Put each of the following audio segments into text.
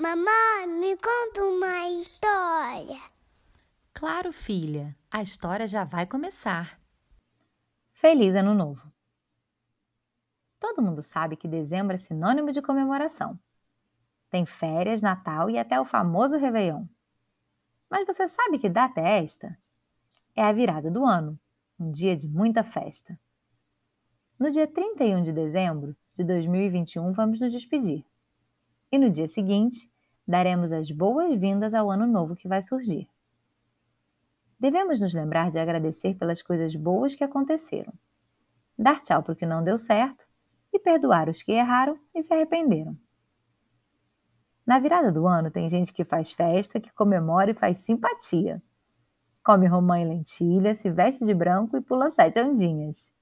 Mamãe, me conta uma história. Claro, filha, a história já vai começar. Feliz Ano Novo! Todo mundo sabe que dezembro é sinônimo de comemoração. Tem férias, Natal e até o famoso Réveillon. Mas você sabe que data é esta? É a virada do ano, um dia de muita festa. No dia 31 de dezembro de 2021, vamos nos despedir. E no dia seguinte, daremos as boas-vindas ao ano novo que vai surgir. Devemos nos lembrar de agradecer pelas coisas boas que aconteceram, dar tchau para o que não deu certo e perdoar os que erraram e se arrependeram. Na virada do ano, tem gente que faz festa, que comemora e faz simpatia. Come romã e lentilha, se veste de branco e pula sete ondinhas.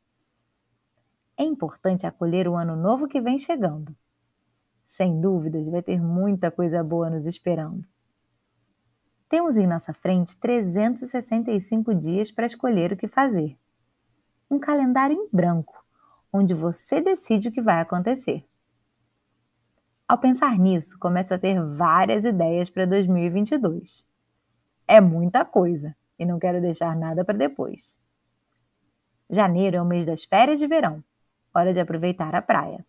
É importante acolher o ano novo que vem chegando. Sem dúvidas, vai ter muita coisa boa nos esperando. Temos em nossa frente 365 dias para escolher o que fazer. Um calendário em branco, onde você decide o que vai acontecer. Ao pensar nisso, começo a ter várias ideias para 2022. É muita coisa e não quero deixar nada para depois. Janeiro é o mês das férias de verão, hora de aproveitar a praia.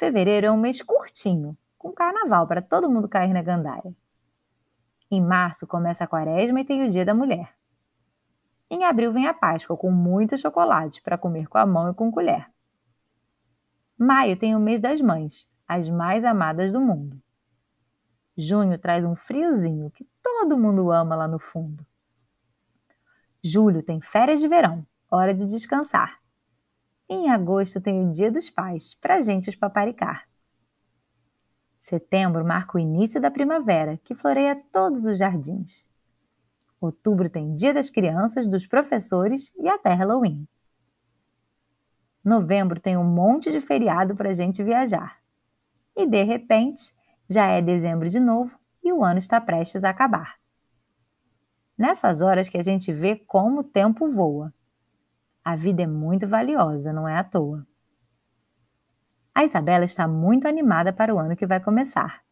Fevereiro é um mês curtinho, com carnaval para todo mundo cair na gandaia. Em março começa a quaresma e tem o Dia da Mulher. Em abril vem a Páscoa com muito chocolate para comer com a mão e com colher. Maio tem o mês das mães, as mais amadas do mundo. Junho traz um friozinho que todo mundo ama lá no fundo. Julho tem férias de verão, hora de descansar. Em agosto tem o Dia dos Pais, para gente os paparicar. Setembro marca o início da primavera, que floreia todos os jardins. Outubro tem Dia das Crianças, dos professores e até Halloween. Novembro tem um monte de feriado para gente viajar e de repente já é dezembro de novo e o ano está prestes a acabar. Nessas horas que a gente vê como o tempo voa. A vida é muito valiosa, não é à toa. A Isabela está muito animada para o ano que vai começar.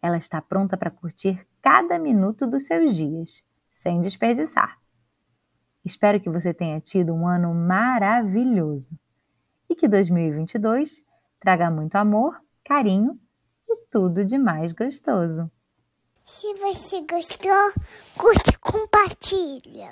Ela está pronta para curtir cada minuto dos seus dias, sem desperdiçar. Espero que você tenha tido um ano maravilhoso e que 2022 traga muito amor carinho e tudo de mais gostoso. Se você gostou, curte e compartilha.